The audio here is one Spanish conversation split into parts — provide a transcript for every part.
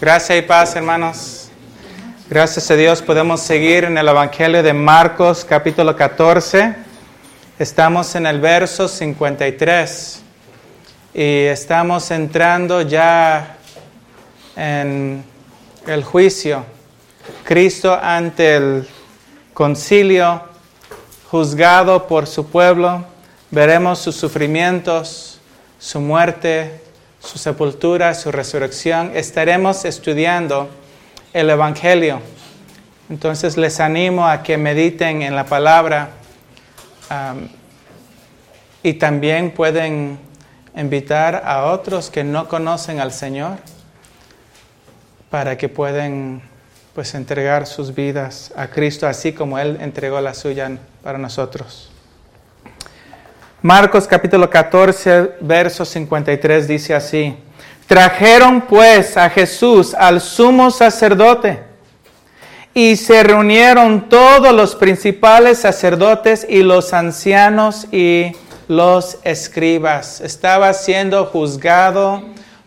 Gracias y paz, hermanos. Gracias a Dios podemos seguir en el Evangelio de Marcos, capítulo 14. Estamos en el verso 53 y estamos entrando ya en el juicio. Cristo ante el concilio, juzgado por su pueblo. Veremos sus sufrimientos, su muerte, su sepultura, su resurrección, estaremos estudiando el Evangelio. Entonces les animo a que mediten en la palabra y también pueden invitar a otros que no conocen al Señor para que puedan pues entregar sus vidas a Cristo así como Él entregó la suya para nosotros. Marcos capítulo 14, verso 53 dice así, trajeron pues a Jesús al sumo sacerdote y se reunieron todos los principales sacerdotes y los ancianos y los escribas. Estaba siendo juzgado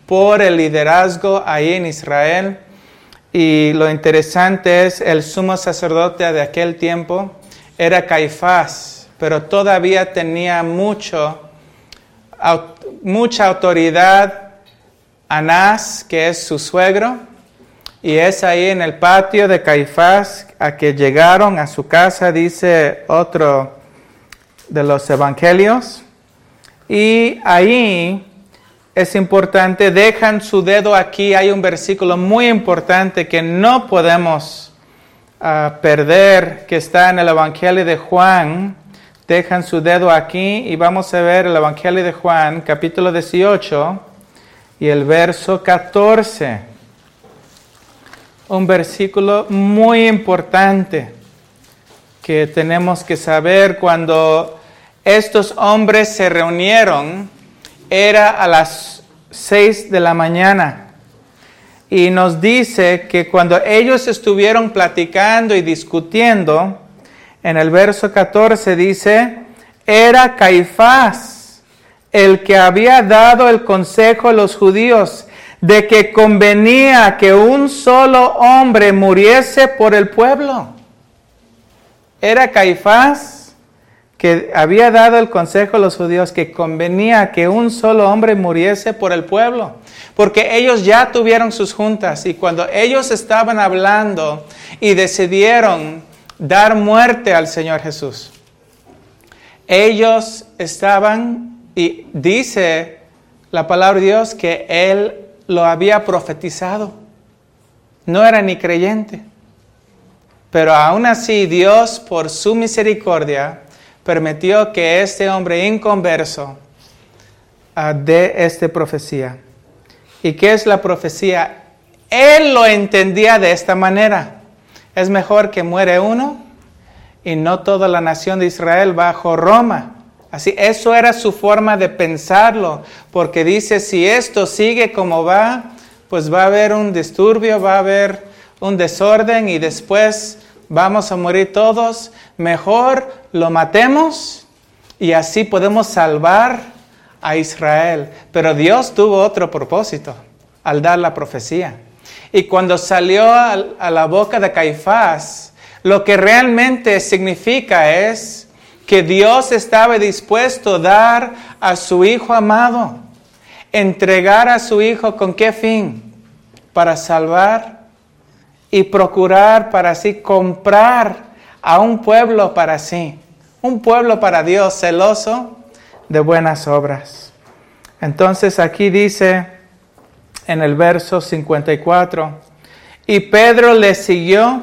por el liderazgo ahí en Israel. Y lo interesante es, el sumo sacerdote de aquel tiempo era Caifás pero todavía tenía mucho, mucha autoridad Anás, que es su suegro, y es ahí en el patio de Caifás a que llegaron a su casa, dice otro de los evangelios, y ahí es importante, dejan su dedo aquí, hay un versículo muy importante que no podemos ah, perder, que está en el Evangelio de Juan, dejan su dedo aquí y vamos a ver el Evangelio de Juan, capítulo 18 y el verso 14. Un versículo muy importante que tenemos que saber cuando estos hombres se reunieron, era a las 6 de la mañana. Y nos dice que cuando ellos estuvieron platicando y discutiendo, en el verso 14 dice, era Caifás el que había dado el consejo a los judíos de que convenía que un solo hombre muriese por el pueblo. Era Caifás que había dado el consejo a los judíos que convenía que un solo hombre muriese por el pueblo. Porque ellos ya tuvieron sus juntas y cuando ellos estaban hablando y decidieron dar muerte al Señor Jesús. Ellos estaban, y dice la palabra de Dios que Él lo había profetizado. No era ni creyente. Pero aún así Dios, por su misericordia, permitió que este hombre inconverso uh, dé esta profecía. ¿Y qué es la profecía? Él lo entendía de esta manera. Es mejor que muere uno y no toda la nación de Israel bajo Roma. Así, eso era su forma de pensarlo, porque dice, si esto sigue como va, pues va a haber un disturbio, va a haber un desorden y después vamos a morir todos. Mejor lo matemos y así podemos salvar a Israel. Pero Dios tuvo otro propósito al dar la profecía. Y cuando salió a la boca de Caifás, lo que realmente significa es que Dios estaba dispuesto a dar a su Hijo amado, entregar a su Hijo con qué fin? Para salvar y procurar para así comprar a un pueblo para sí, un pueblo para Dios celoso de buenas obras. Entonces aquí dice, en el verso 54. Y Pedro le siguió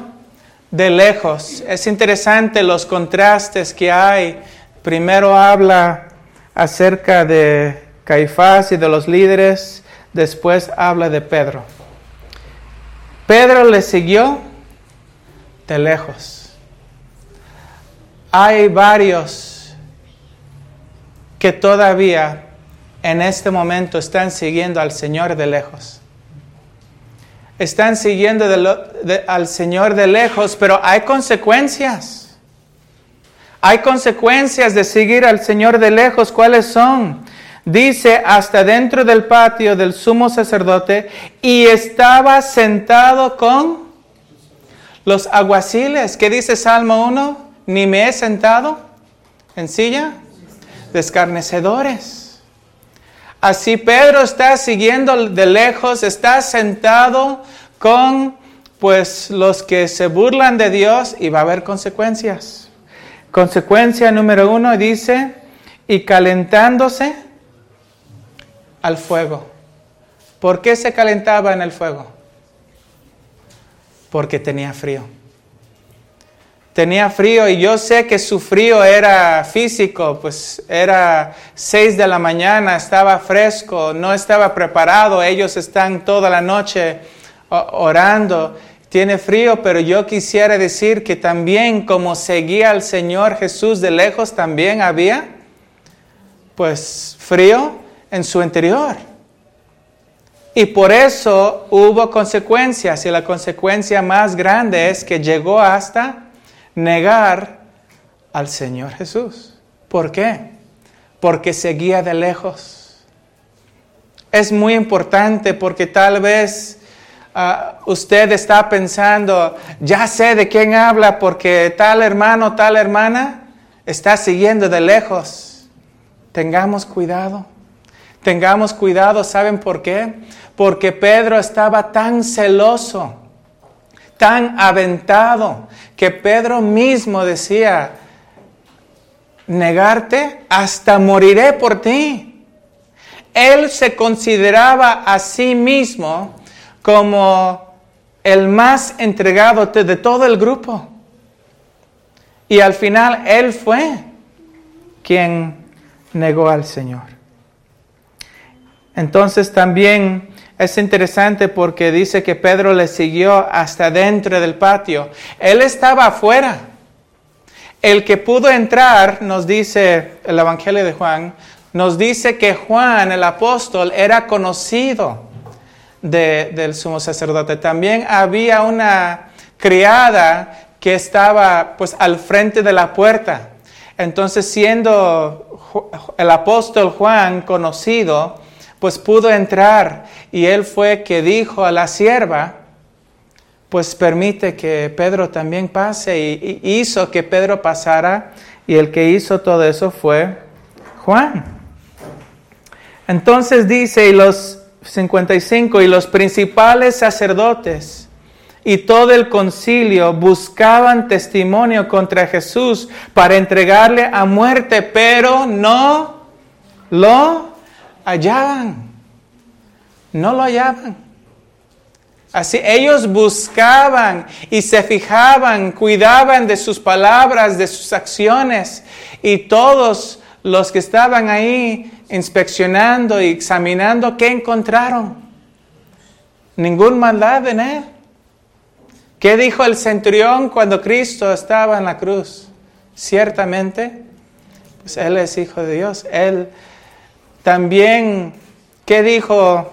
de lejos. Es interesante los contrastes que hay. Primero habla acerca de Caifás y de los líderes, después habla de Pedro. Pedro le siguió de lejos. Hay varios que todavía en este momento están siguiendo al Señor de lejos. Están siguiendo al Señor de lejos, pero hay consecuencias. Hay consecuencias de seguir al Señor de lejos. ¿Cuáles son? dice hasta dentro del patio del sumo sacerdote y estaba sentado con los aguaciles. ¿Qué dice Salmo 1? Ni me he sentado en silla de escarnecedores. Así Pedro está siguiendo de lejos, está sentado con pues los que se burlan de Dios y va a haber consecuencias. Consecuencia número uno dice, y calentándose al fuego. ¿Por qué se calentaba en el fuego? Porque tenía frío. Tenía frío y yo sé que su frío era físico, pues era seis de la mañana, estaba fresco, no estaba preparado, ellos están toda la noche orando, tiene frío, pero yo quisiera decir que también como seguía al Señor Jesús de lejos, también había pues frío en su interior. Y por eso hubo consecuencias y la consecuencia más grande es que llegó hasta negar al Señor Jesús. ¿Por qué? Porque seguía de lejos. Es muy importante porque tal vez ah, usted está pensando, ya sé de quién habla porque tal hermano, tal hermana está siguiendo de lejos. Tengamos cuidado. Tengamos cuidado, ¿saben por qué? Porque Pedro estaba tan celoso, tan aventado, que Pedro mismo decía, negarte hasta moriré por ti. Él se consideraba a sí mismo como el más entregado de todo el grupo. Y al final él fue quien negó al Señor. Entonces también es interesante porque dice que Pedro le siguió hasta dentro del patio. Él estaba afuera. El que pudo entrar, nos dice el Evangelio de Juan, nos dice que Juan, el apóstol, era conocido del sumo sacerdote. También había una criada que estaba pues al frente de la puerta. Entonces, siendo el apóstol Juan conocido, pues pudo entrar y él fue que dijo a la sierva, pues permite que Pedro también pase y, hizo que Pedro pasara y el que hizo todo eso fue Juan. Entonces dice, y los 55, y los principales sacerdotes y todo el concilio buscaban testimonio contra Jesús para entregarle a muerte, pero no lo hallaban. No lo hallaban. Así ellos buscaban y se fijaban, cuidaban de sus palabras, de sus acciones. Y todos los que estaban ahí inspeccionando y examinando, ¿qué encontraron? Ningún maldad en él. ¿Qué dijo el centurión cuando Cristo estaba en la cruz? Ciertamente, pues Él es hijo de Dios. Él también, ¿qué dijo?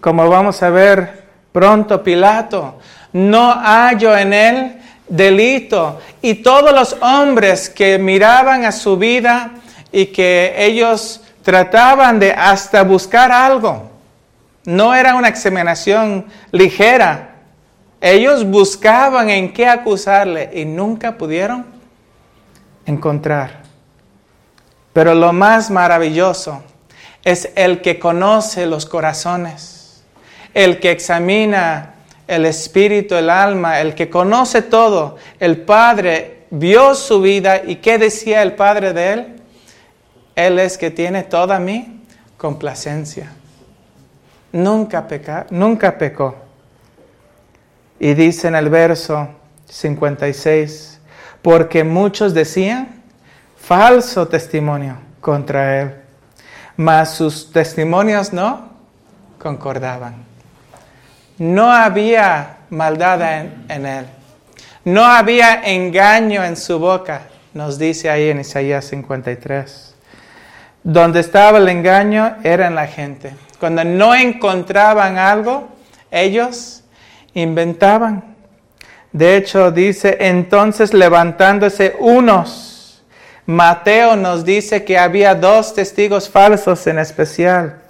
Como vamos a ver pronto, Pilato, no hallo en él delito. Y todos los hombres que miraban a su vida y que ellos trataban de hasta buscar algo, no era una examinación ligera. Ellos buscaban en qué acusarle y nunca pudieron encontrar. Pero lo más maravilloso es el que conoce los corazones, el que examina el espíritu, el alma, el que conoce todo. El Padre vio su vida y ¿qué decía el Padre de él? Él es que tiene toda mi complacencia. Nunca, nunca pecó. Y dice en el verso 56, porque muchos decían falso testimonio contra él mas sus testimonios no concordaban. No había maldad en, él. No había engaño en su boca, nos dice ahí en Isaías 53. Donde estaba el engaño era en la gente. Cuando no encontraban algo, ellos inventaban. De hecho, dice, entonces levantándose unos Mateo nos dice que había dos testigos falsos en especial,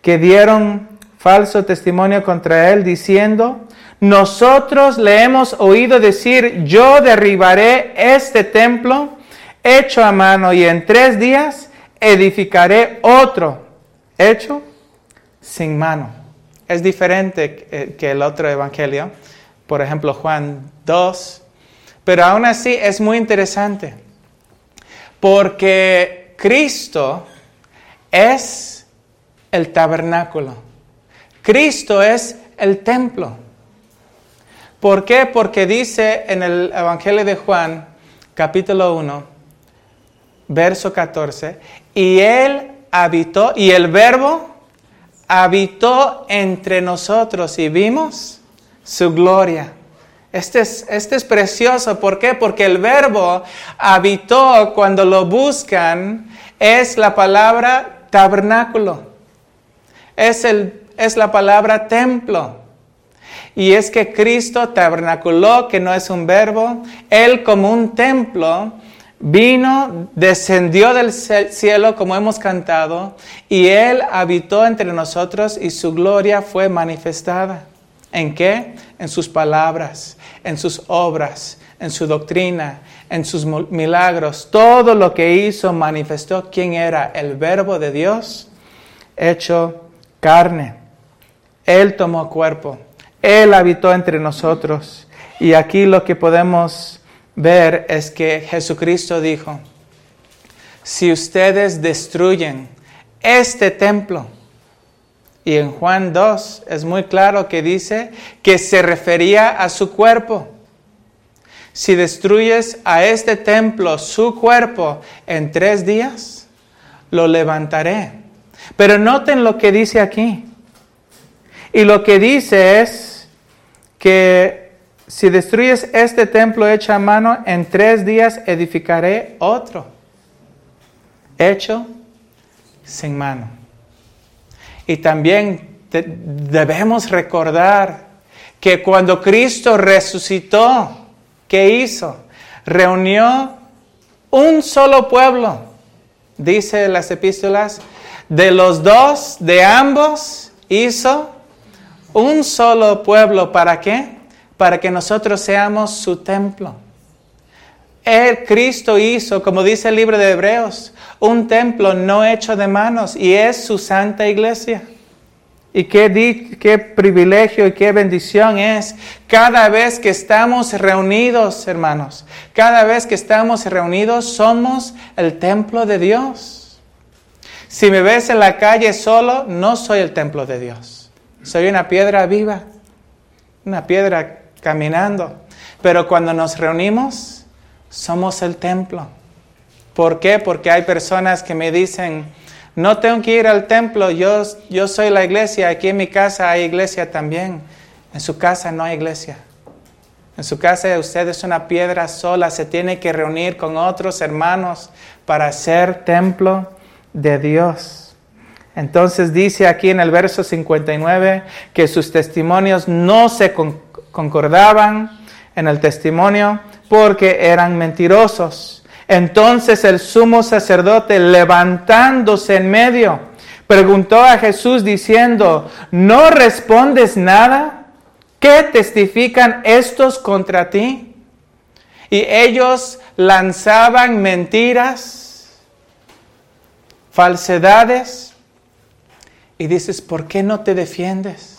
que dieron falso testimonio contra él diciendo, nosotros le hemos oído decir, yo derribaré este templo hecho a mano y en tres días edificaré otro hecho sin mano. Es diferente que el otro evangelio, por ejemplo Juan 2, pero aún así es muy interesante porque Cristo es el tabernáculo. Cristo es el templo. ¿Por qué? Porque dice en el Evangelio de Juan, capítulo 1, verso 14, y Él habitó, y el verbo habitó entre nosotros y vimos su gloria. Este es, este es precioso, ¿por qué? Porque el verbo habitó cuando lo buscan es la palabra tabernáculo, es, el, es la palabra templo. Y es que Cristo tabernaculó, que no es un verbo, Él como un templo vino, descendió del cielo como hemos cantado, y Él habitó entre nosotros y su gloria fue manifestada. ¿En qué? En sus palabras, en sus obras, en su doctrina, en sus milagros. Todo lo que hizo manifestó quién era el verbo de Dios hecho carne. Él tomó cuerpo. Él habitó entre nosotros. Y aquí lo que podemos ver es que Jesucristo dijo, si ustedes destruyen este templo, y en Juan 2 es muy claro que dice que se refería a su cuerpo. Si destruyes a este templo, su cuerpo, en tres días, lo levantaré. Pero noten lo que dice aquí. Y lo que dice es que si destruyes este templo hecho a mano, en tres días edificaré otro, hecho sin mano. Y también debemos recordar que cuando Cristo resucitó, ¿qué hizo? Reunió un solo pueblo, dice las epístolas, de los dos, de ambos, hizo un solo pueblo, ¿para qué? Para que nosotros seamos su templo. El Cristo hizo, como dice el libro de Hebreos, un templo no hecho de manos y es su santa iglesia. Y qué, qué privilegio y qué bendición es cada vez que estamos reunidos, hermanos. Cada vez que estamos reunidos somos el templo de Dios. Si me ves en la calle solo, no soy el templo de Dios. Soy una piedra viva, una piedra caminando. Pero cuando nos reunimos, somos el templo. ¿Por qué? Porque hay personas que me dicen, no tengo que ir al templo, yo, yo soy la iglesia, aquí en mi casa hay iglesia también. En su casa no hay iglesia. En su casa usted es una piedra sola, se tiene que reunir con otros hermanos para ser templo de Dios. Entonces dice aquí en el verso 59 que sus testimonios no se concordaban en el testimonio porque eran mentirosos. Entonces el sumo sacerdote levantándose en medio preguntó a Jesús diciendo, ¿no respondes nada? ¿Qué testifican estos contra ti? Y ellos lanzaban mentiras, falsedades y dices, ¿por qué no te defiendes?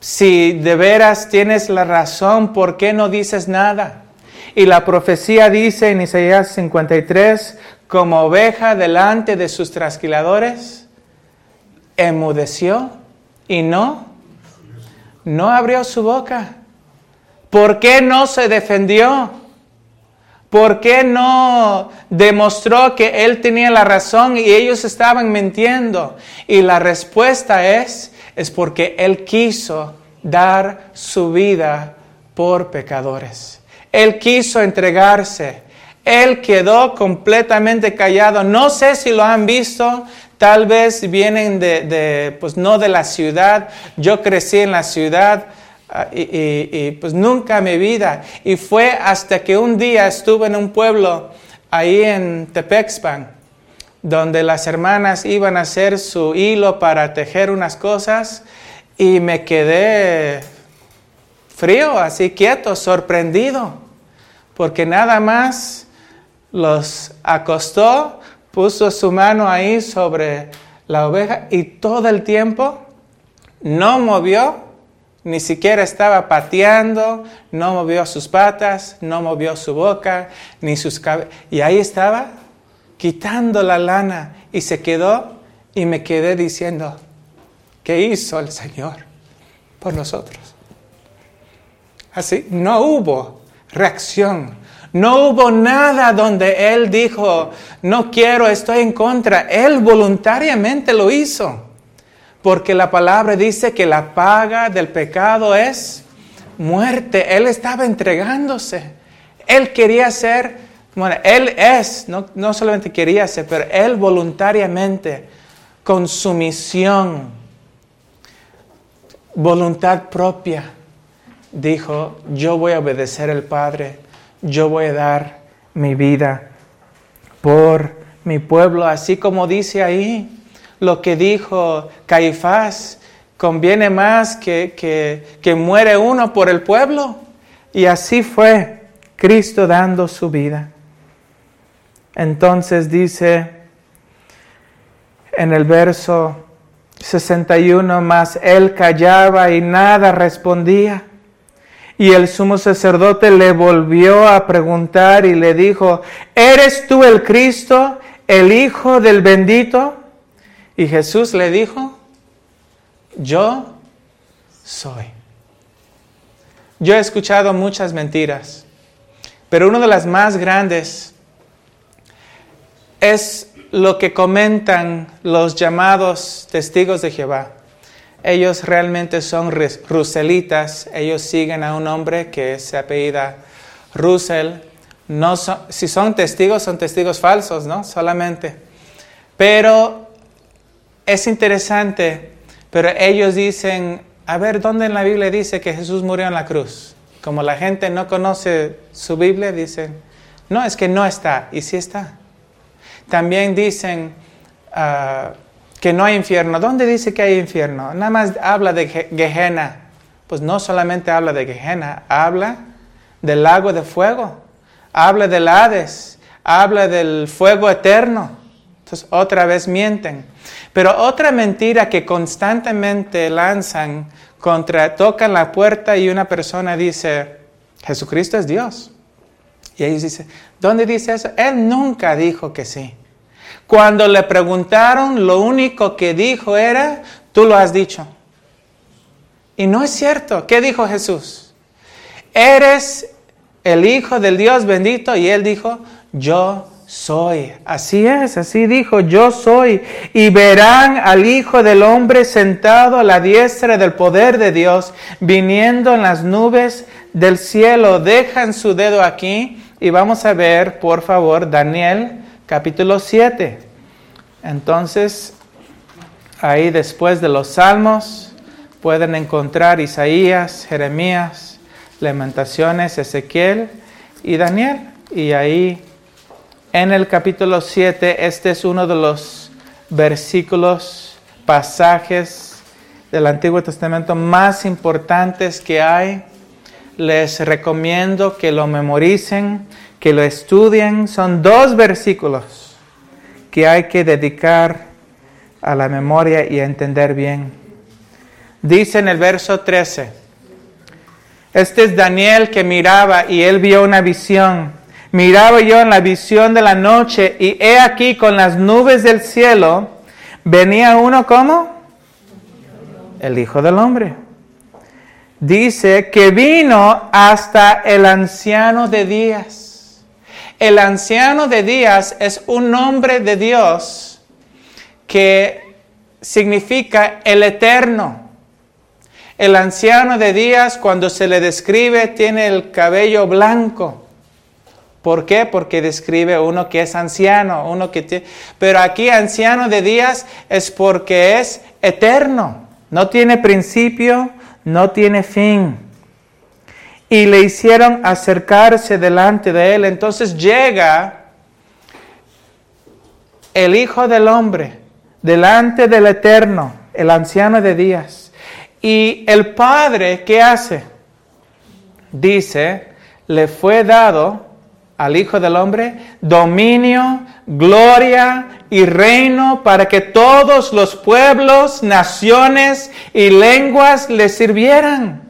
Si de veras tienes la razón, ¿por qué no dices nada? Y la profecía dice en Isaías 53, como oveja delante de sus trasquiladores, enmudeció y no, no abrió su boca. ¿Por qué no se defendió? ¿Por qué no demostró que él tenía la razón y ellos estaban mintiendo? Y la respuesta es, es porque él quiso dar su vida por pecadores. Él quiso entregarse. Él quedó completamente callado. No sé si lo han visto. Tal vez vienen de, pues no de la ciudad. Yo crecí en la ciudad Ah, y, pues nunca mi vida. Y fue hasta que un día estuve en un pueblo ahí en Tepexpan, donde las hermanas iban a hacer su hilo para tejer unas cosas y me quedé frío, así quieto, sorprendido, porque nada más los acostó, puso su mano ahí sobre la oveja y todo el tiempo no movió, ni siquiera estaba pateando, no movió sus patas, no movió su boca, ni sus cabezas. Y ahí estaba quitando la lana y se quedó y me quedé diciendo, ¿qué hizo el Señor por nosotros? Así, no hubo reacción, no hubo nada donde Él dijo, no quiero, estoy en contra. Él voluntariamente lo hizo, porque la palabra dice que la paga del pecado es muerte. Él estaba entregándose. Él quería ser bueno, Él es, no, no solamente quería ser, pero Él voluntariamente, con su misión, voluntad propia, dijo, yo voy a obedecer al Padre, yo voy a dar mi vida por mi pueblo, así como dice ahí lo que dijo Caifás, conviene más que, que, que muere uno por el pueblo. Y así fue Cristo dando su vida. Entonces dice en el verso 61, más él callaba y nada respondía. Y el sumo sacerdote le volvió a preguntar y le dijo, ¿eres tú el Cristo, el Hijo del bendito? Y Jesús le dijo, yo soy. Yo he escuchado muchas mentiras, pero una de las más grandes es lo que comentan los llamados testigos de Jehová. Ellos realmente son ruselitas, ellos siguen a un hombre que se apellida Russell. No si son testigos, son testigos falsos, ¿no? Solamente. Pero es interesante, pero ellos dicen, a ver, ¿dónde en la Biblia dice que Jesús murió en la cruz? Como la gente no conoce su Biblia, dicen, no, es que no está, y sí está. También dicen ah, que no hay infierno. ¿Dónde dice que hay infierno? Nada más habla de Gehenna. Pues no solamente habla de Gehenna, habla del lago de fuego, habla del Hades, habla del fuego eterno. Entonces otra vez mienten. Pero otra mentira que constantemente lanzan contra, tocan la puerta y una persona dice, Jesucristo es Dios. Y ellos dicen, ¿dónde dice eso? Él nunca dijo que sí. Cuando le preguntaron, lo único que dijo era, tú lo has dicho. Y no es cierto. ¿Qué dijo Jesús? Eres el Hijo del Dios bendito y él dijo, yo soy. Así es, así dijo, yo soy. Y verán al Hijo del Hombre sentado a la diestra del poder de Dios, viniendo en las nubes del cielo. Dejan su dedo aquí y vamos a ver, por favor, Daniel capítulo 7. Entonces, ahí después de los salmos pueden encontrar Isaías, Jeremías, Lamentaciones, Ezequiel y Daniel. Y ahí en el capítulo 7, este es uno de los versículos, pasajes del Antiguo Testamento más importantes que hay les recomiendo que lo memoricen, que lo estudien. Son dos versículos que hay que dedicar a la memoria y a entender bien. Dice en el verso 13, este es Daniel que miraba y él vio una visión. Miraba yo en la visión de la noche y he aquí con las nubes del cielo venía uno como el Hijo del Hombre dice que vino hasta el anciano de días. El anciano de días es un nombre de Dios que significa el eterno. El anciano de días, cuando se le describe, tiene el cabello blanco. ¿Por qué? Porque describe uno que es anciano, uno que tiene... Pero aquí anciano de días es porque es eterno, no tiene principio, no tiene fin. Y le hicieron acercarse delante de él. Entonces llega el Hijo del Hombre delante del Eterno, el anciano de días. Y el Padre, ¿qué hace? Dice, le fue dado al Hijo del Hombre dominio, gloria y reino para que todos los pueblos, naciones y lenguas le sirvieran.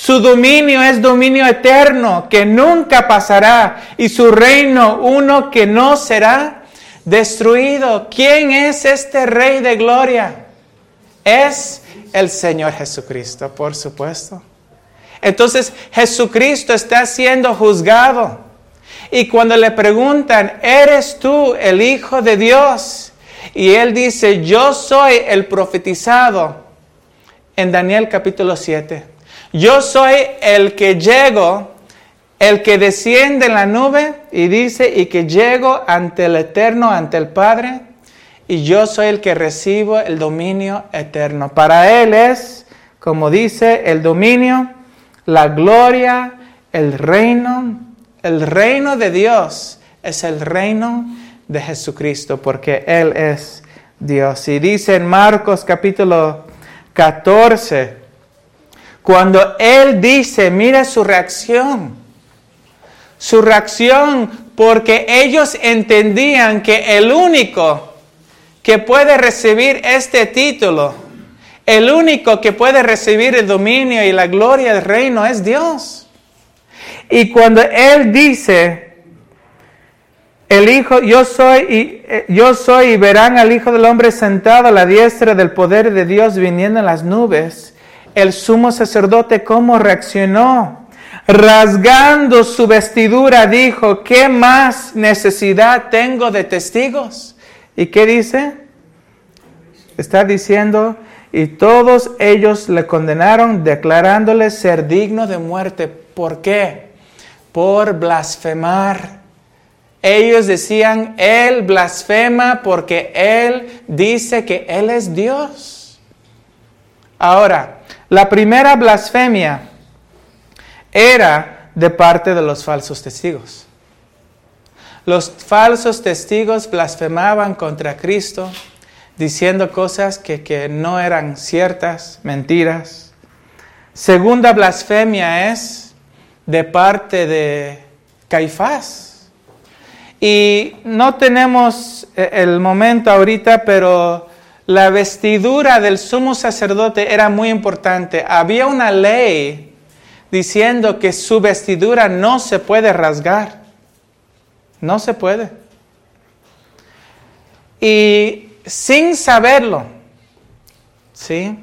Su dominio es dominio eterno que nunca pasará y su reino uno que no será destruido. ¿Quién es este Rey de Gloria? Es el Señor Jesucristo, por supuesto. Entonces Jesucristo está siendo juzgado. Y cuando le preguntan, ¿eres tú el Hijo de Dios? Y él dice, yo soy el profetizado en Daniel capítulo 7. Yo soy el que llego el que desciende en la nube y dice, y que llego ante el Eterno, ante el Padre, y yo soy el que recibo el dominio eterno. Para Él es, como dice, el dominio, la gloria, el reino. El reino de Dios es el reino de Jesucristo, porque Él es Dios. Y dice en Marcos capítulo 14, cuando Él dice, mira su reacción, su reacción porque ellos entendían que el único que puede recibir este título, el único que puede recibir el dominio y la gloria del reino es Dios. Y cuando Él dice, el Hijo, yo soy, y, eh, yo soy y verán al Hijo del Hombre sentado a la diestra del poder de Dios viniendo en las nubes, el sumo sacerdote, ¿cómo reaccionó? rasgando su vestidura, dijo, ¿qué más necesidad tengo de testigos? ¿Y qué dice? Está diciendo, y todos ellos le condenaron declarándole ser digno de muerte. ¿Por qué? Por blasfemar. Ellos decían, Él blasfema porque Él dice que Él es Dios. Ahora, la primera blasfemia era de parte de los falsos testigos. Los falsos testigos blasfemaban contra Cristo diciendo cosas que, no eran ciertas, mentiras. Segunda blasfemia es de parte de Caifás. Y no tenemos eh, el momento ahorita, pero la vestidura del sumo sacerdote era muy importante. Había una ley diciendo que su vestidura no se puede rasgar. No se puede. Y sin saberlo, ¿sí?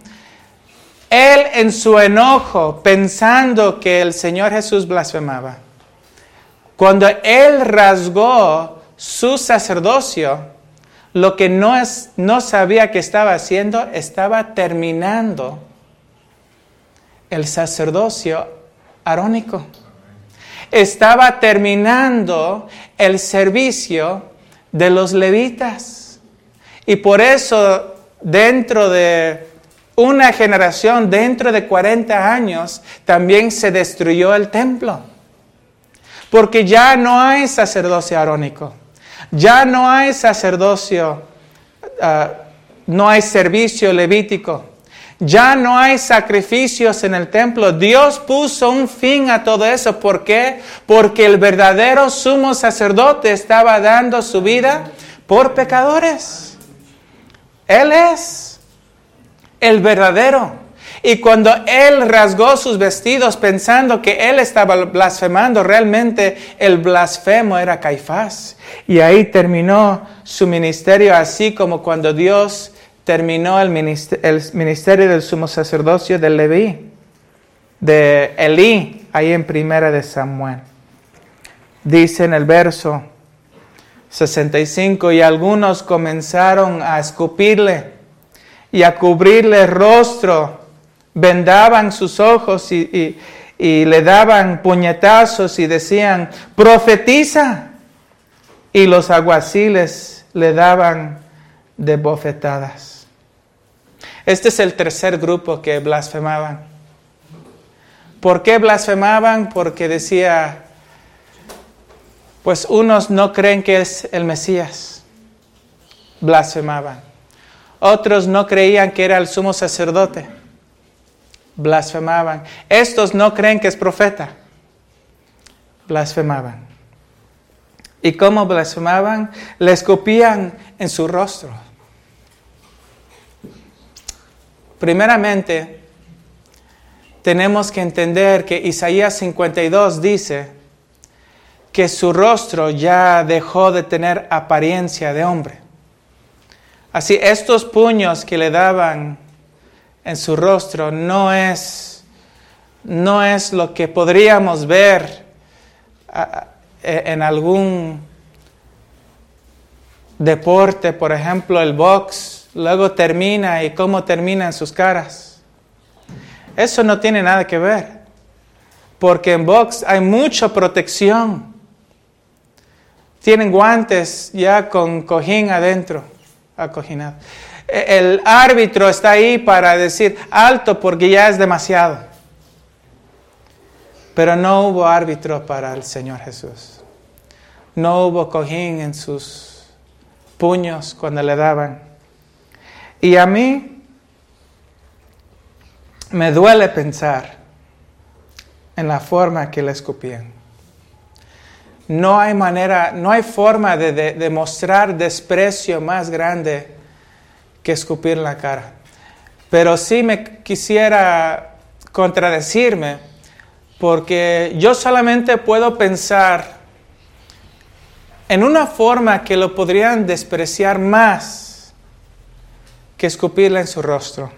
Él en su enojo, pensando que el Señor Jesús blasfemaba, cuando él rasgó su sacerdocio, lo que no, es, no sabía que estaba haciendo, estaba terminando el sacerdocio arónico. Estaba terminando el servicio de los levitas. Y por eso dentro de una generación, dentro de 40 años, también se destruyó el templo. Porque ya no hay sacerdocio arónico. Ya no hay sacerdocio, ah, no hay servicio levítico. Ya no hay sacrificios en el templo. Dios puso un fin a todo eso. ¿Por qué? Porque el verdadero sumo sacerdote estaba dando su vida por pecadores. Él es el verdadero. Y cuando él rasgó sus vestidos pensando que él estaba blasfemando, realmente el blasfemo era Caifás. Y ahí terminó su ministerio, así como cuando Dios terminó el ministerio, del sumo sacerdocio de Leví, de Elí, ahí en primera de Samuel. Dice en el verso 65, y algunos comenzaron a escupirle y a cubrirle el rostro, vendaban sus ojos y, le daban puñetazos y decían, profetiza. Y los aguaciles le daban de bofetadas. Este es el tercer grupo que blasfemaban. ¿Por qué blasfemaban? Porque decía, pues unos no creen que es el Mesías. blasfemaban. Otros no creían que era el sumo sacerdote, blasfemaban. Estos no creen que es profeta, blasfemaban. ¿Y cómo blasfemaban? Le escupían en su rostro. Primeramente, tenemos que entender que Isaías 52 dice que su rostro ya dejó de tener apariencia de hombre. Así, estos puños que le daban en su rostro no es, no es lo que podríamos ver en algún deporte, por ejemplo el box, luego termina y cómo termina en sus caras. Eso no tiene nada que ver, porque en box hay mucha protección. Tienen guantes ya con cojín adentro, acoginado. El árbitro está ahí para decir alto porque ya es demasiado. Pero no hubo árbitro para el Señor Jesús. No hubo cojín en sus puños cuando le daban. Y a mí me duele pensar en la forma que le escupían. No hay manera, no hay forma de, de, mostrar desprecio más grande que escupir la cara. Pero sí me quisiera contradecirme porque yo solamente puedo pensar en una forma que lo podrían despreciar más que escupirla en su rostro.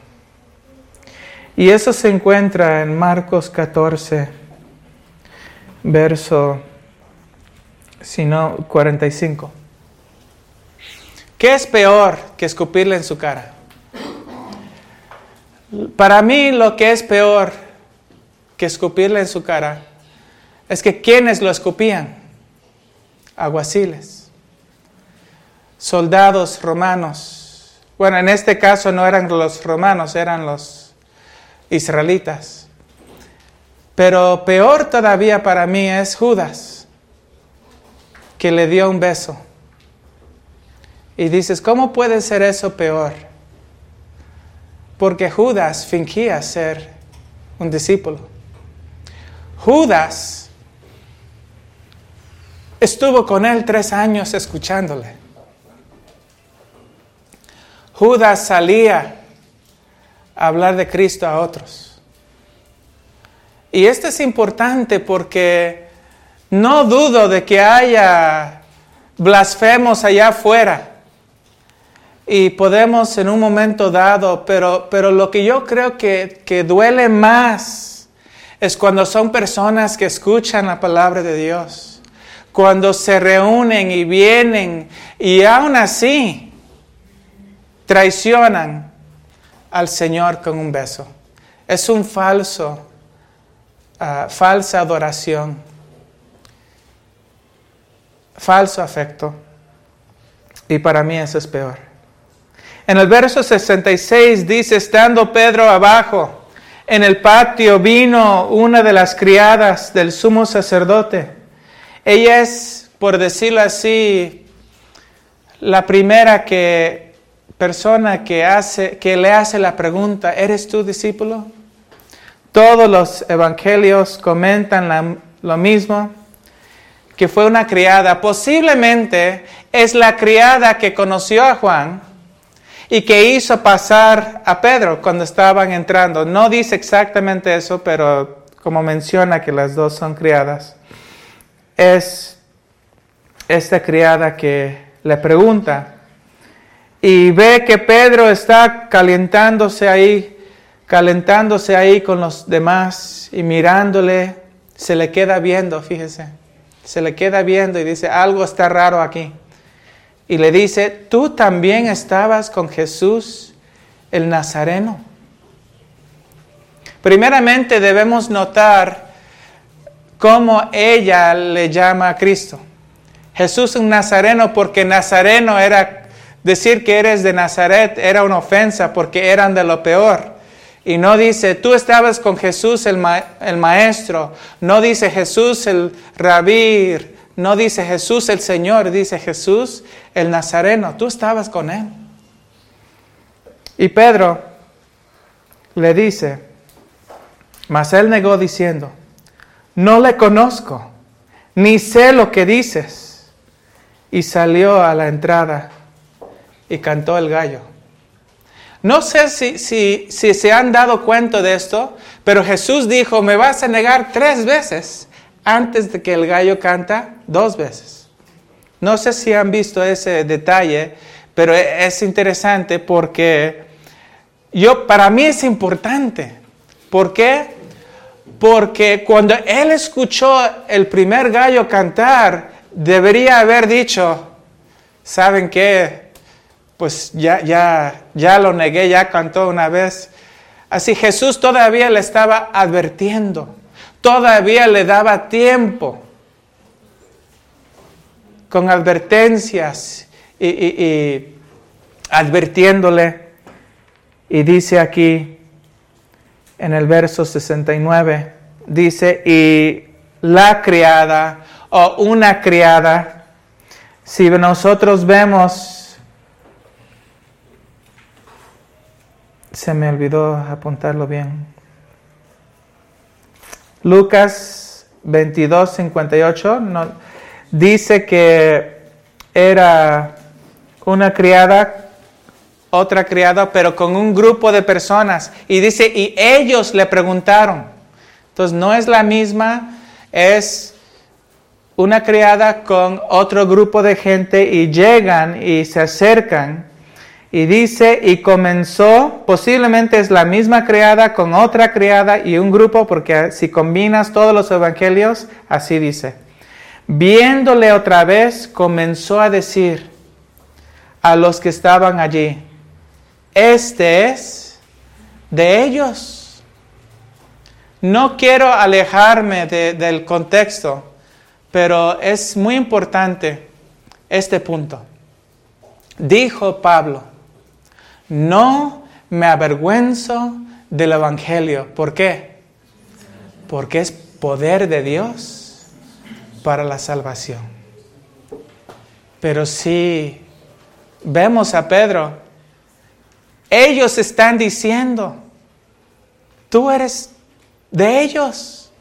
Y eso se encuentra en Marcos 14, verso sino 45. ¿Qué es peor que escupirle en su cara? Para mí lo que es peor que escupirle en su cara es que quienes lo escupían, aguaciles, soldados romanos. Bueno, en este caso no eran los romanos, eran los israelitas. Pero peor todavía para mí es Judas, que le dio un beso. Y dices, ¿cómo puede ser eso peor? Porque Judas fingía ser un discípulo. Judas estuvo con él tres años escuchándole. Judas salía a hablar de Cristo a otros. Y esto es importante porque no dudo de que haya blasfemos allá afuera y podemos en un momento dado, pero, pero lo que yo creo que, que duele más es cuando son personas que escuchan la palabra de Dios, cuando se reúnen y vienen y aún así traicionan al Señor con un beso. Es un falso, ah, falsa adoración, falso afecto. Y para mí eso es peor. En el verso 66 dice, estando Pedro abajo, en el patio vino una de las criadas del sumo sacerdote. Ella es, por decirlo así, la primera que, persona que, hace, que le hace la pregunta, ¿eres tu discípulo? Todos los evangelios comentan lo mismo, que fue una criada. Posiblemente es la criada que conoció a Juan y que hizo pasar a Pedro cuando estaban entrando. No dice exactamente eso, pero como menciona que las dos son criadas, es esta criada que le pregunta y ve que Pedro está calentándose ahí, calentándose ahí con los demás y mirándole, se le queda viendo, fíjese, se le queda viendo y dice, algo está raro aquí y le dice, tú también estabas con Jesús el Nazareno. Primeramente debemos notar cómo ella le llama a Cristo. Jesús un Nazareno porque Nazareno era decir que eres de Nazaret era una ofensa porque eran de lo peor. Y no dice, tú estabas con Jesús el, el maestro. No dice Jesús el rabí no dice Jesús el Señor, dice Jesús el Nazareno. Tú estabas con él. Y Pedro le dice, mas él negó diciendo, no le conozco, ni sé lo que dices. Y salió a la entrada y cantó el gallo. No sé si, si, si, se han dado cuenta de esto, pero Jesús dijo, me vas a negar tres veces antes de que el gallo canta dos veces. No sé si han visto ese detalle, pero e, es interesante porque yo, para mí es importante. ¿Por qué? Porque cuando él escuchó el primer gallo cantar, debería haber dicho, ¿saben qué? Pues ya, ya, ya lo negué, ya cantó una vez. Así Jesús todavía le estaba advirtiendo, todavía le daba tiempo con advertencias y, advirtiéndole. Y dice aquí en el verso 69, dice, y la criada o una criada, si nosotros vemos, se me olvidó apuntarlo bien, Lucas 22, 58, no, dice que era una criada otra criada, pero con un grupo de personas. Y dice, y ellos le preguntaron. Entonces no es la misma, es una criada con otro grupo de gente y llegan y se acercan. Y dice, y comenzó, posiblemente es la misma criada con otra criada y un grupo, porque si combinas todos los evangelios, así dice. Viéndole otra vez, comenzó a decir a los que estaban allí, este es de ellos. No quiero alejarme del contexto, pero es muy importante este punto. Dijo Pablo, no me avergüenzo del Evangelio. ¿Por qué? Porque es poder de Dios para la salvación. Pero si vemos a Pedro, ellos están diciendo, tú eres de ellos.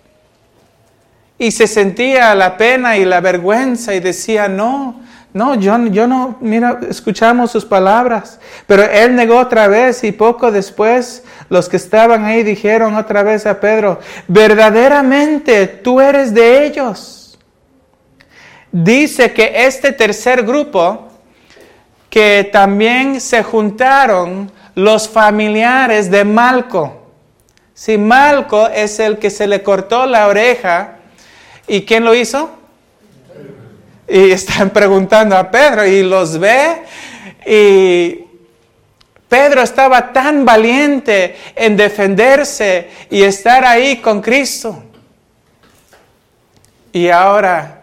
Y se sentía la pena y la vergüenza y decía, no, no, yo, yo no, mira, escuchamos sus palabras. Pero él negó otra vez y poco después los que estaban ahí dijeron otra vez a Pedro, verdaderamente tú eres de ellos. Dice que este tercer grupo, que también se juntaron los familiares de Malco. Si Malco es el que se le cortó la oreja, ¿y quién lo hizo? Y están preguntando a Pedro y los ve y Pedro estaba tan valiente en defenderse y estar ahí con Cristo. Y ahora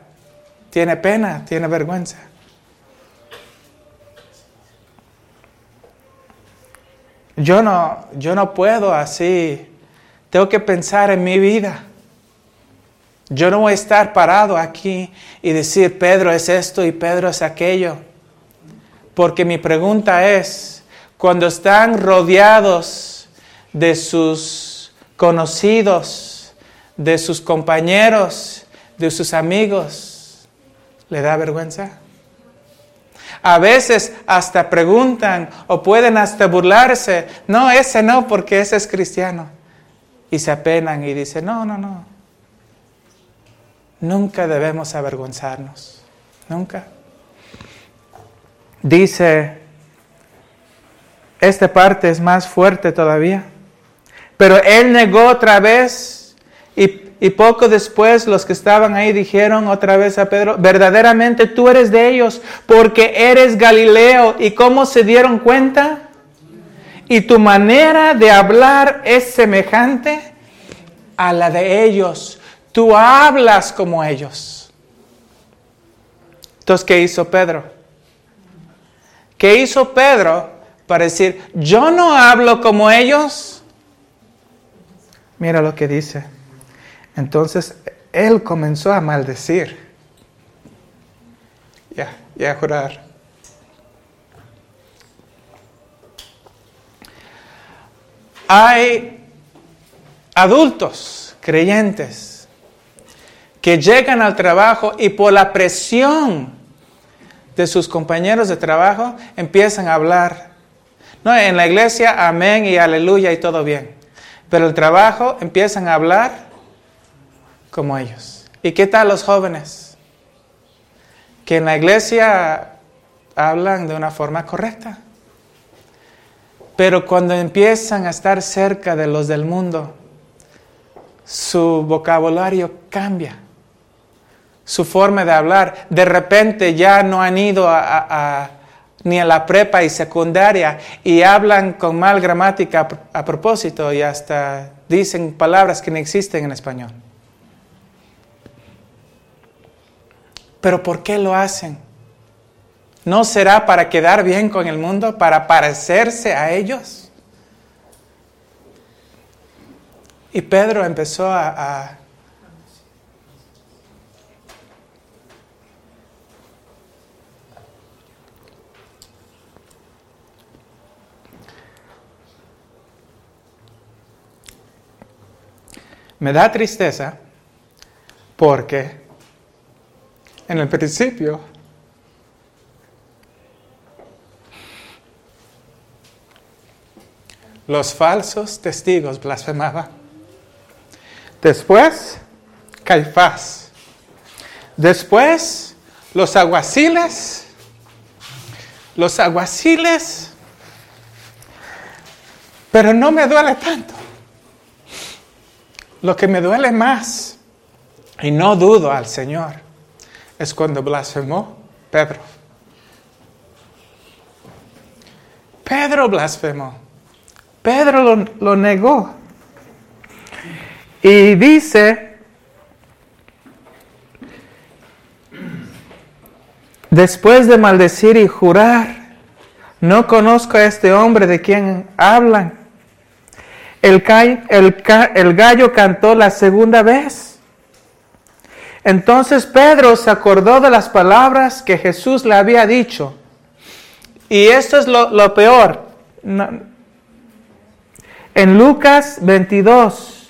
tiene pena, tiene vergüenza. Yo no, yo no puedo así. Tengo que pensar en mi vida. Yo no voy a estar parado aquí y decir, Pedro es esto y Pedro es aquello. Porque mi pregunta es, cuando están rodeados de sus conocidos, de sus compañeros, de sus amigos, ¿le da vergüenza? A veces hasta preguntan o pueden hasta burlarse. No, ese no, porque ese es cristiano. Y se apenan y dicen, no, no, no. Nunca debemos avergonzarnos. Nunca. Dice, esta parte es más fuerte todavía. Pero él negó otra vez y y poco después los que estaban ahí dijeron otra vez a Pedro, verdaderamente tú eres de ellos porque eres Galileo. ¿Y cómo se dieron cuenta? Y tu manera de hablar es semejante a la de ellos. Tú hablas como ellos. Entonces, ¿qué hizo Pedro? ¿Qué hizo Pedro para decir, yo no hablo como ellos? Mira lo que dice. Entonces él comenzó a maldecir. y a jurar. Hay adultos creyentes que llegan al trabajo y por la presión de sus compañeros de trabajo empiezan a hablar. No, en la iglesia, amén y aleluya y todo bien. Pero el trabajo empiezan a hablar como ellos. ¿Y qué tal los jóvenes? Que en la iglesia hablan de una forma correcta. Pero cuando empiezan a estar cerca de los del mundo, su vocabulario cambia, su forma de hablar. De repente ya no han ido ni a la prepa y secundaria y hablan con mal gramática a propósito y hasta dicen palabras que no existen en español. Pero ¿por qué lo hacen? ¿No será para quedar bien con el mundo, para parecerse a ellos? Y Pedro empezó a, Me da tristeza porque en el principio los falsos testigos blasfemaban. Después, Caifás. Después, los aguaciles. Los aguaciles. Pero no me duele tanto. Lo que me duele más, y no dudo al Señor, es cuando blasfemó Pedro. Pedro blasfemó. Pedro lo, negó. Y dice, después de maldecir y jurar, no conozco a este hombre de quien hablan. El, el, el, gallo cantó la segunda vez. Entonces Pedro se acordó de las palabras que Jesús le había dicho. Y esto es lo, lo peor. En Lucas 22,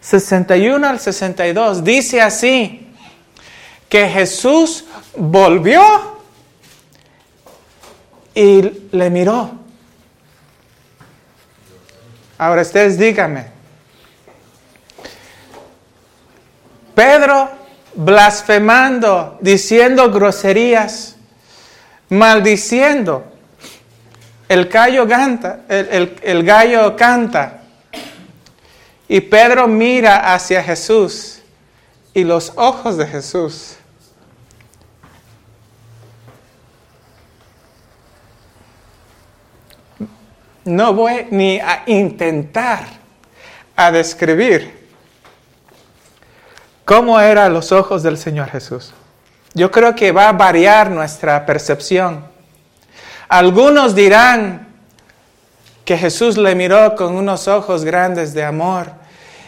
61 al 62, dice así, que Jesús volvió y le miró. Ahora ustedes díganme, Pedro blasfemando, diciendo groserías, maldiciendo, el gallo canta, el, gallo canta. Y Pedro mira hacia Jesús y los ojos de Jesús. No voy ni a intentar a describir cómo eran los ojos del Señor Jesús. Yo creo que va a variar nuestra percepción algunos dirán que Jesús le miró con unos ojos grandes de amor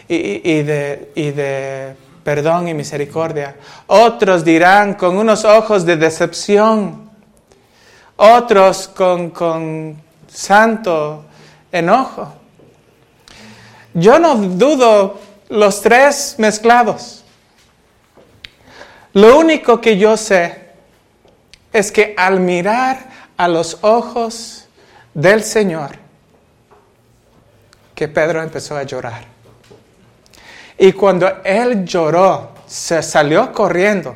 y, de, perdón y misericordia. Otros dirán con unos ojos de decepción. Otros con, con santo enojo. Yo no dudo los tres mezclados. Lo único que yo sé es que al mirar a los ojos del Señor que Pedro empezó a llorar. Y cuando él lloró, se salió corriendo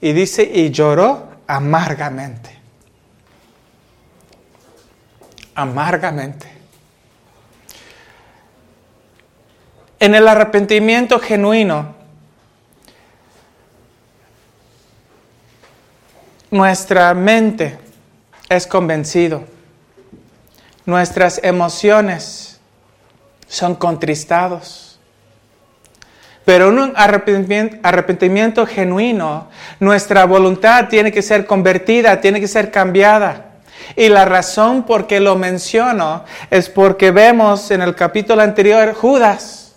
y dice, y lloró amargamente. Amargamente. En el arrepentimiento genuino, nuestra mente es convencido. Nuestras emociones son contristados. Pero en un arrepentimiento, arrepentimiento, genuino, nuestra voluntad tiene que ser convertida, tiene que ser cambiada. Y la razón por que lo menciono es porque vemos en el capítulo anterior Judas,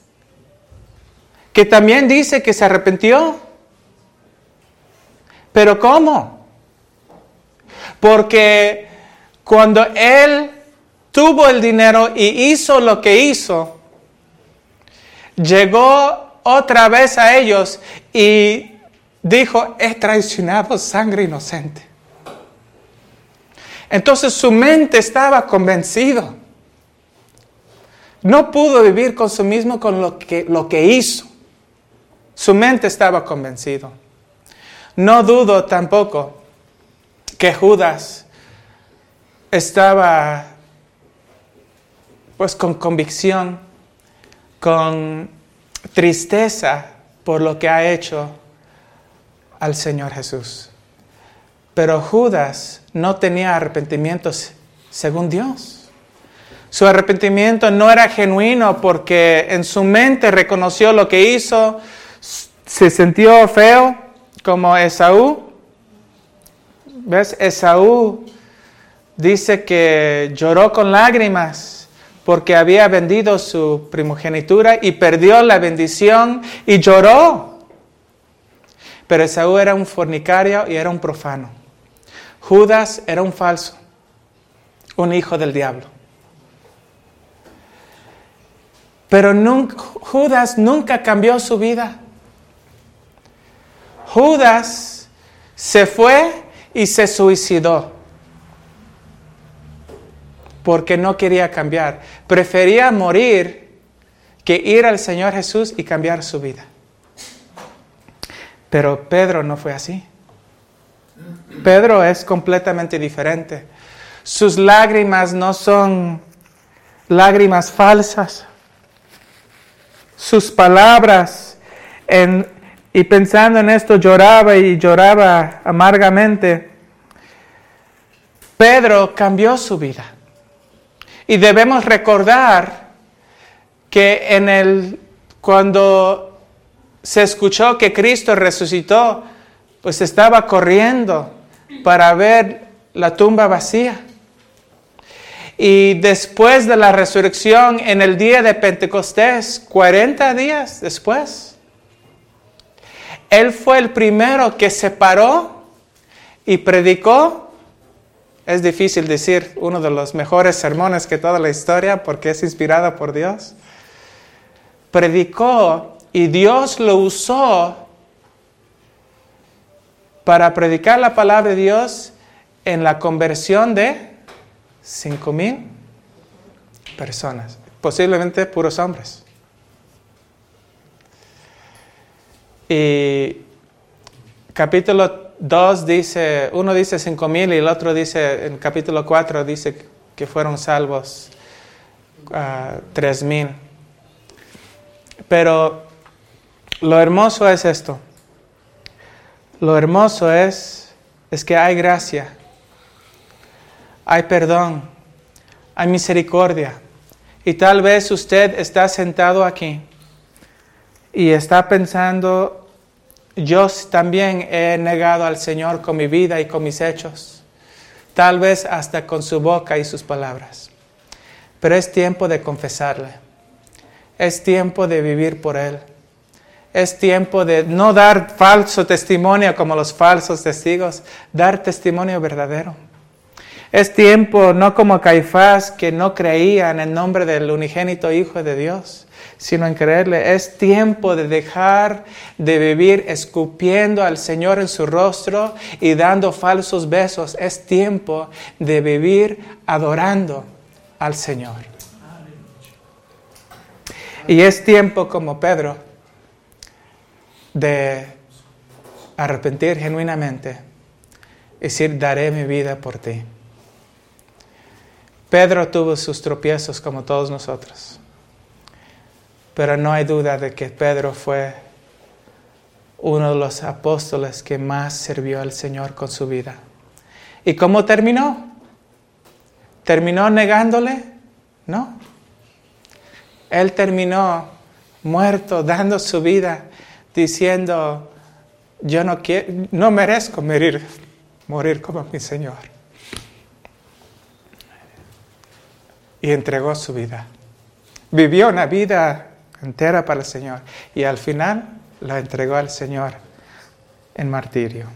que también dice que se arrepintió. Pero ¿cómo? Porque cuando él tuvo el dinero y hizo lo que hizo, llegó otra vez a ellos y dijo, he traicionado sangre inocente. Entonces su mente estaba convencido. No pudo vivir con su mismo con lo que, lo que hizo. Su mente estaba convencido. No dudo tampoco que Judas estaba pues con convicción, con tristeza por lo que ha hecho al Señor Jesús. Pero Judas no tenía arrepentimientos según Dios. Su arrepentimiento no era genuino porque en su mente reconoció lo que hizo, se sintió feo como Esaú. ¿Ves? Esaú dice que lloró con lágrimas porque había vendido su primogenitura y perdió la bendición y lloró. Pero Esaú era un fornicario y era un profano. Judas era un falso, un hijo del diablo. Pero Judas nunca cambió su vida. Judas se fue y se suicidó porque no quería cambiar. Prefería morir que ir al Señor Jesús y cambiar su vida. Pero Pedro no fue así. Pedro es completamente diferente. Sus lágrimas no son lágrimas falsas. Sus palabras y pensando en esto lloraba y lloraba amargamente. Pedro cambió su vida. Y debemos recordar que en el cuando se escuchó que Cristo resucitó, pues estaba corriendo para ver la tumba vacía. Y después de la resurrección, en el día de Pentecostés, 40 días después, él fue el primero que se paró y predicó. Es difícil decir uno de los mejores sermones que toda la historia porque es inspirada por Dios. Predicó y Dios lo usó para predicar la palabra de Dios en la conversión de cinco mil personas, posiblemente puros hombres. Y capítulo 2 dice, uno dice cinco mil y el otro dice, en capítulo 4 dice que fueron salvos uh, tres mil. Pero lo hermoso es esto. Lo hermoso es, es que hay gracia, hay perdón, hay misericordia. Y tal vez usted está sentado aquí y está pensando, yo también he negado al Señor con mi vida y con mis hechos, tal vez hasta con su boca y sus palabras. Pero es tiempo de confesarle, es tiempo de vivir por Él, es tiempo de no dar falso testimonio como los falsos testigos, dar testimonio verdadero. Es tiempo, no como Caifás, que no creía en el nombre del unigénito Hijo de Dios, sino en creerle. Es tiempo de dejar de vivir escupiendo al Señor en su rostro y dando falsos besos. Es tiempo de vivir adorando al Señor. Y es tiempo, como Pedro, de arrepentir genuinamente y decir, daré mi vida por ti. Pedro tuvo sus tropiezos como todos nosotros, pero no hay duda de que Pedro fue uno de los apóstoles que más sirvió al Señor con su vida. ¿Y cómo terminó? ¿Terminó negándole? No. Él terminó muerto, dando su vida, diciendo, yo no, quiero, no merezco morir, morir como mi Señor. y entregó su vida. Vivió una vida entera para el Señor y al final la entregó al Señor en martirio.